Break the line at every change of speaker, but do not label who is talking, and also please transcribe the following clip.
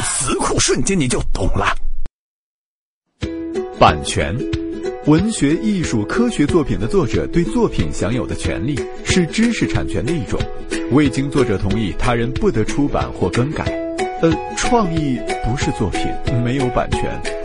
词库瞬间你就懂了。
版权。文学艺术科学作品的作者对作品享有的权利是知识产权的一种。未经作者同意他人不得出版或更改。呃创意不是作品没有版权。